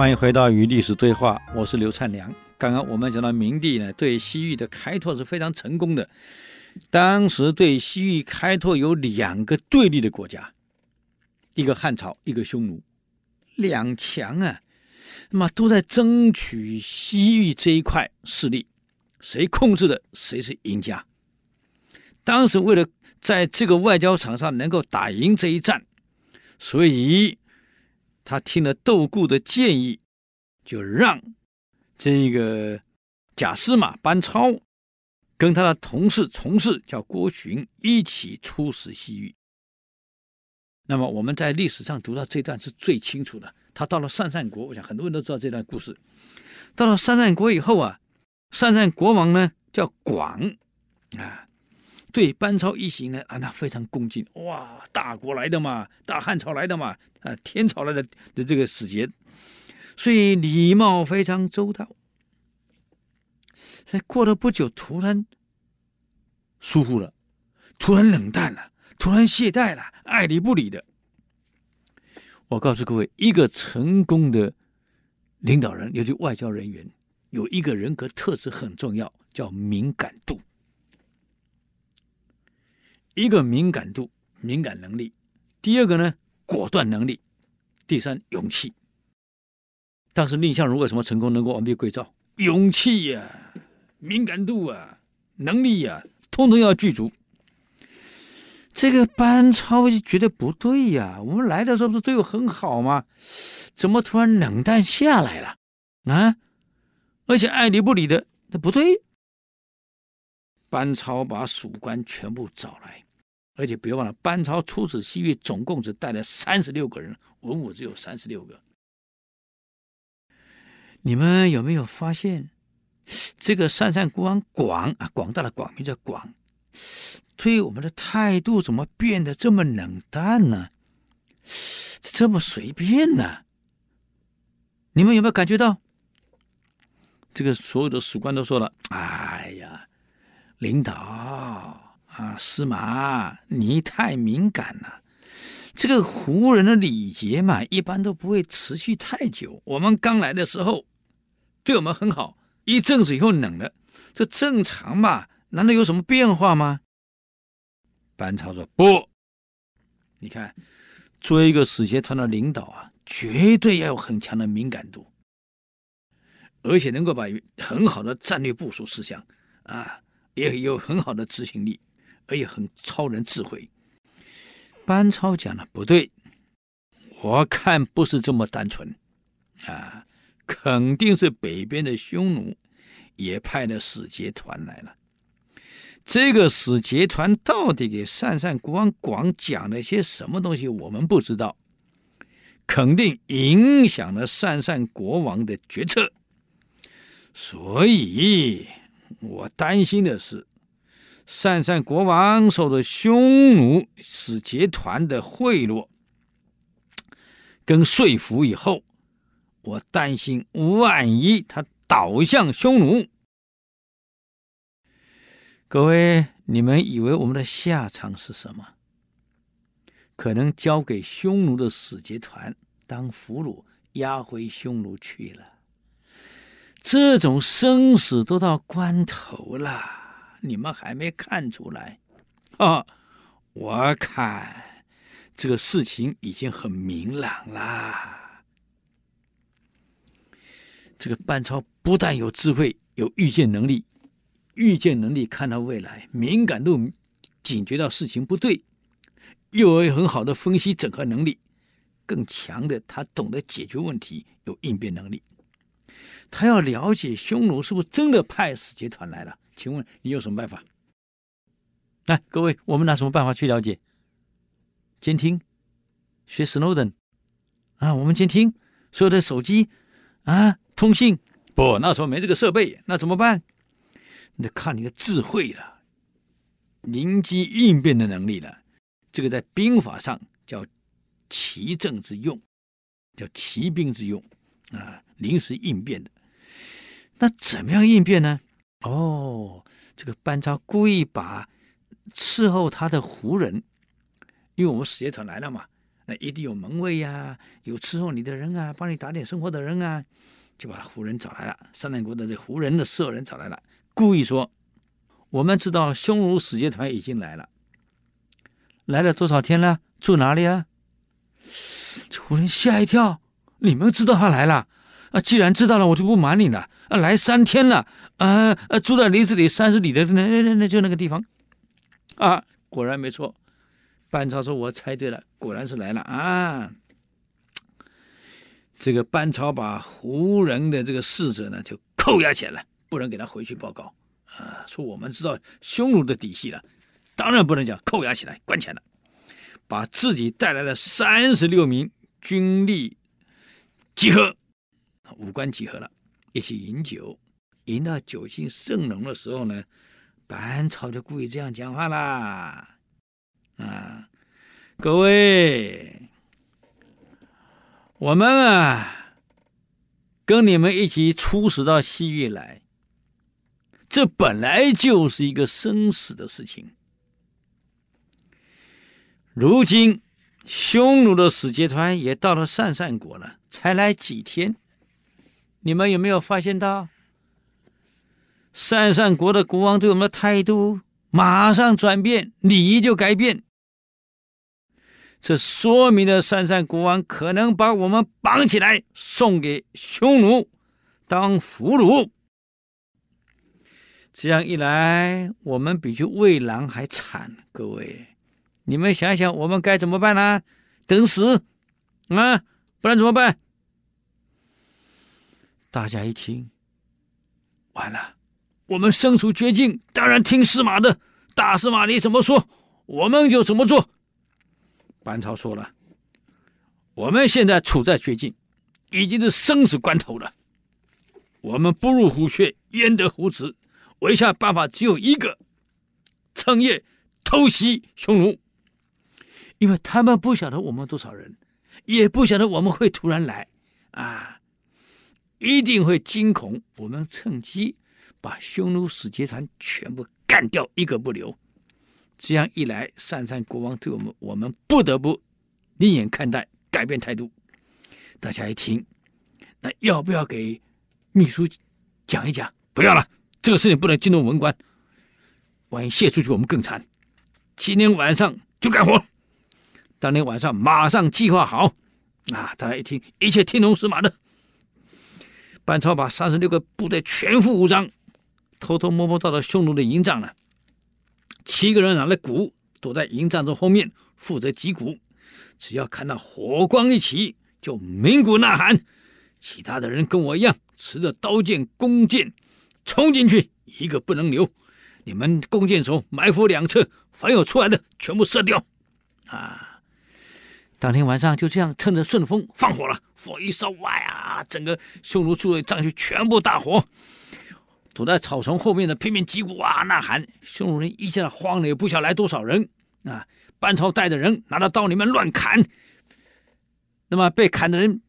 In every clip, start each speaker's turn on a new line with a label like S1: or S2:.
S1: 欢迎回到与历史对话，我是刘灿良。刚刚我们讲到明帝呢，对西域的开拓是非常成功的。当时对西域开拓有两个对立的国家，一个汉朝，一个匈奴，两强啊，那么都在争取西域这一块势力，谁控制的谁是赢家。当时为了在这个外交场上能够打赢这一战，所以他听了窦固的建议，就让这个假司马班超跟他的同事从事叫郭循一起出使西域。那么我们在历史上读到这段是最清楚的。他到了鄯善国，我想很多人都知道这段故事。到了鄯善国以后啊，鄯善国王呢叫广啊。对班超一行呢啊，那非常恭敬哇，大国来的嘛，大汉朝来的嘛，啊，天朝来的的这个使节，所以礼貌非常周到。过了不久，突然疏忽了，突然冷淡了，突然懈怠了，爱理不理的。我告诉各位，一个成功的领导人，尤其外交人员，有一个人格特质很重要，叫敏感度。一个敏感度、敏感能力；第二个呢，果断能力；第三，勇气。当时蔺相如为什么成功能够完璧归赵？勇气呀、敏感度啊、能力呀、通通要具足。这个班超就觉得不对呀，我们来的时候不是对我很好吗？怎么突然冷淡下来了？啊，而且爱理不理的，那不对。班超把属官全部找来，而且别忘了，班超出使西域总共只带了三十六个人，文武只有三十六个。你们有没有发现，这个鄯善国王广啊，广大的广名叫广，对我们的态度怎么变得这么冷淡呢？这么随便呢？你们有没有感觉到？这个所有的属官都说了：“哎呀。”领导啊，司马，你太敏感了。这个胡人的礼节嘛，一般都不会持续太久。我们刚来的时候，对我们很好，一阵子以后冷了，这正常嘛？难道有什么变化吗？班超说不，你看，作为一个使节团的领导啊，绝对要有很强的敏感度，而且能够把很好的战略部署思想啊。也有很好的执行力，而且很超人智慧。班超讲的不对，我看不是这么单纯啊，肯定是北边的匈奴也派了使节团来了。这个使节团到底给鄯善国王广讲了些什么东西，我们不知道，肯定影响了鄯善国王的决策，所以。我担心的是，鄯善国王受了匈奴使节团的贿赂跟说服以后，我担心万一他倒向匈奴，各位，你们以为我们的下场是什么？可能交给匈奴的使节团当俘虏，押回匈奴去了。这种生死都到关头了，你们还没看出来？啊，我看这个事情已经很明朗了。这个班超不但有智慧、有预见能力，预见能力看到未来，敏感度警觉到事情不对，又有很好的分析整合能力，更强的他懂得解决问题，有应变能力。他要了解匈奴是不是真的派使节团来了？请问你有什么办法？来，各位，我们拿什么办法去了解？监听，学 Snowden 啊，我们监听所有的手机啊，通信。不，那时候没这个设备，那怎么办？那看你的智慧了，灵机应变的能力了。这个在兵法上叫奇正之用，叫奇兵之用啊，临时应变的。那怎么样应变呢？哦，这个班超故意把伺候他的胡人，因为我们使节团来了嘛，那一定有门卫呀，有伺候你的人啊，帮你打点生活的人啊，就把胡人找来了。善善国的这胡人的舍人找来了，故意说：“我们知道匈奴使节团已经来了，来了多少天了？住哪里啊？”这胡人吓一跳：“你们知道他来了？啊，既然知道了，我就不瞒你了。啊，来三天了，啊，啊住在离这里三十里的那那那就那个地方。啊，果然没错。”班超说：“我猜对了，果然是来了啊！”这个班超把胡人的这个使者呢，就扣押起来，不能给他回去报告啊。说我们知道匈奴的底细了，当然不能讲扣押起来关起来了，把自己带来的三十六名军吏集合，五官集合了，一起饮酒，饮到酒兴甚浓的时候呢，班超就故意这样讲话啦。啊，各位，我们啊，跟你们一起出使到西域来，这本来就是一个生死的事情。如今匈奴的使节团也到了鄯善国了，才来几天，你们有没有发现到？鄯善国的国王对我们的态度马上转变，礼仪就改变。这说明了鄯善国王可能把我们绑起来送给匈奴当俘虏。这样一来，我们比去喂狼还惨。各位，你们想想，我们该怎么办呢、等死啊？不然怎么办？大家一听，完了，我们身处绝境，当然听司马的。大司马你怎么说，我们就怎么做。班超说了：“我们现在处在绝境，已经是生死关头了。我们不入虎穴，焉得虎子？唯下办法只有一个：趁夜偷袭匈奴。因为他们不晓得我们多少人，也不晓得我们会突然来啊，一定会惊恐。我们趁机把匈奴使节团全部干掉，一个不留。”这样一来，鄯善国王对我们，我们不得不另眼看待，改变态度。大家一听，那要不要给秘书讲一讲？不要了，这个事情不能惊动文官，万一泄出去，我们更惨。今天晚上就干活。当天晚上马上计划好。啊，大家一听，一切听从司马的。班超把三十六个部队全副武装，偷偷摸摸到了匈奴的营帐了。七个人拿了鼓，躲在营帐中后面，负责击鼓。只要看到火光一起，就鸣鼓呐喊。其他的人跟我一样，持着刀剑、弓箭，冲进去，一个不能留。你们弓箭手埋伏两侧，凡有出来的，全部射掉。啊！当天晚上就这样，趁着顺风放火了。火一烧，哇呀，整个匈奴驻的帐区全部大火。躲在草丛后面的拼命击鼓啊呐喊，匈奴人一下慌了，也不晓得来多少人啊！班超带着人拿着刀里面乱砍，那么被砍的人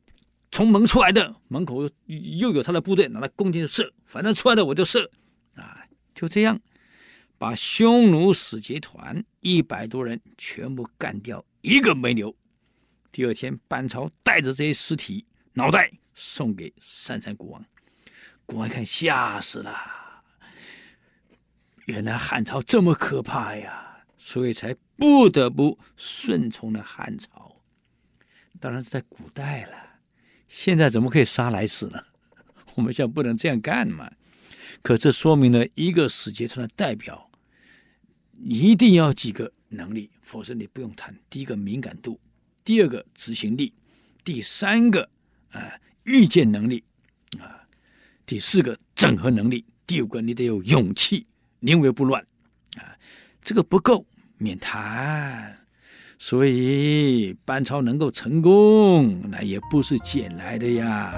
S1: 从门出来的，门口又有他的部队拿着弓箭射，反正出来的我就射啊！就这样把匈奴使节团一百多人全部干掉，一个没留。第二天，班超带着这些尸体脑袋送给鄯善国王。国王一看，吓死了！原来汉朝这么可怕呀，所以才不得不顺从了汉朝。当然是在古代了，现在怎么可以杀来使呢？我们现在不能这样干嘛。可这说明了一个使节团的代表一定要几个能力，否则你不用谈。第一个敏感度，第二个执行力，第三个啊、预见能力。啊第四个整合能力，第五个你得有勇气，临危不乱，啊，这个不够免谈。所以班超能够成功，那也不是捡来的呀。